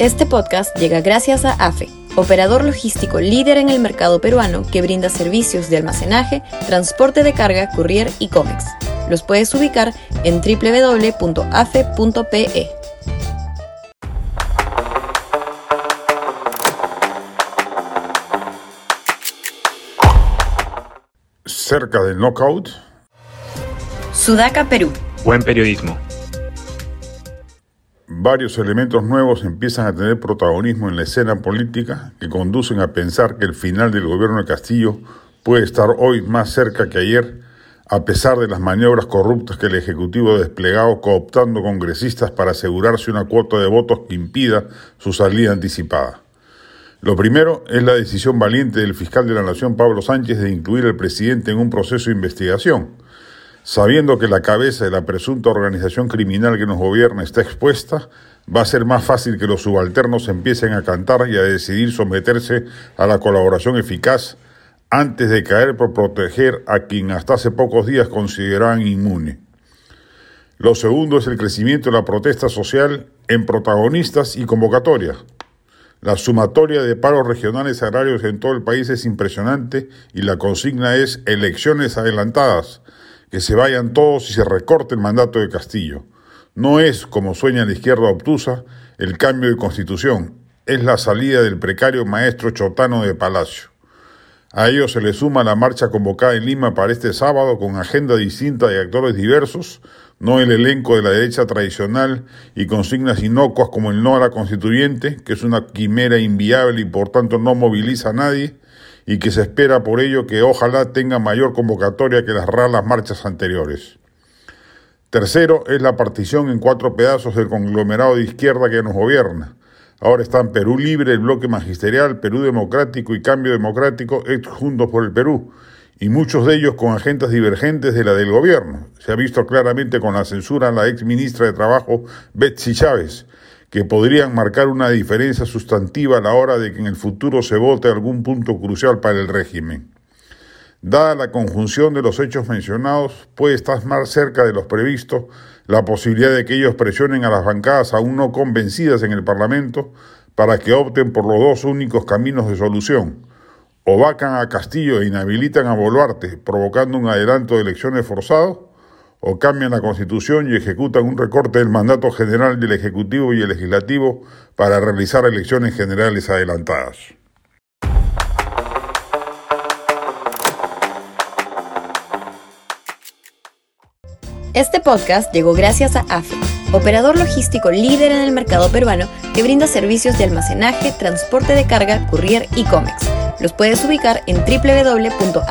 Este podcast llega gracias a AFE, operador logístico líder en el mercado peruano que brinda servicios de almacenaje, transporte de carga, courier y cómics. Los puedes ubicar en www.afe.pe. cerca del knockout. Sudaca, Perú. Buen periodismo. Varios elementos nuevos empiezan a tener protagonismo en la escena política que conducen a pensar que el final del gobierno de Castillo puede estar hoy más cerca que ayer, a pesar de las maniobras corruptas que el Ejecutivo ha desplegado cooptando congresistas para asegurarse una cuota de votos que impida su salida anticipada. Lo primero es la decisión valiente del fiscal de la Nación, Pablo Sánchez, de incluir al presidente en un proceso de investigación. Sabiendo que la cabeza de la presunta organización criminal que nos gobierna está expuesta, va a ser más fácil que los subalternos empiecen a cantar y a decidir someterse a la colaboración eficaz antes de caer por proteger a quien hasta hace pocos días consideraban inmune. Lo segundo es el crecimiento de la protesta social en protagonistas y convocatorias. La sumatoria de paros regionales agrarios en todo el país es impresionante y la consigna es elecciones adelantadas, que se vayan todos y se recorte el mandato de Castillo. No es, como sueña la izquierda obtusa, el cambio de constitución, es la salida del precario maestro chotano de Palacio. A ello se le suma la marcha convocada en Lima para este sábado con agenda distinta de actores diversos, no el elenco de la derecha tradicional y consignas inocuas como el no a la constituyente, que es una quimera inviable y por tanto no moviliza a nadie, y que se espera por ello que ojalá tenga mayor convocatoria que las raras marchas anteriores. Tercero es la partición en cuatro pedazos del conglomerado de izquierda que nos gobierna. Ahora están Perú Libre, el bloque magisterial, Perú Democrático y Cambio Democrático, juntos por el Perú, y muchos de ellos con agendas divergentes de la del gobierno. Se ha visto claramente con la censura a la ex ministra de Trabajo, Betsy Chávez, que podrían marcar una diferencia sustantiva a la hora de que en el futuro se vote algún punto crucial para el régimen. Dada la conjunción de los hechos mencionados, puede estar más cerca de los previstos la posibilidad de que ellos presionen a las bancadas aún no convencidas en el Parlamento para que opten por los dos únicos caminos de solución, o vacan a Castillo e inhabilitan a Boluarte, provocando un adelanto de elecciones forzado, o cambian la Constitución y ejecutan un recorte del mandato general del Ejecutivo y el Legislativo para realizar elecciones generales adelantadas. Este podcast llegó gracias a AFE, operador logístico líder en el mercado peruano que brinda servicios de almacenaje, transporte de carga, courier y cómics los puedes ubicar en www.afe.pe.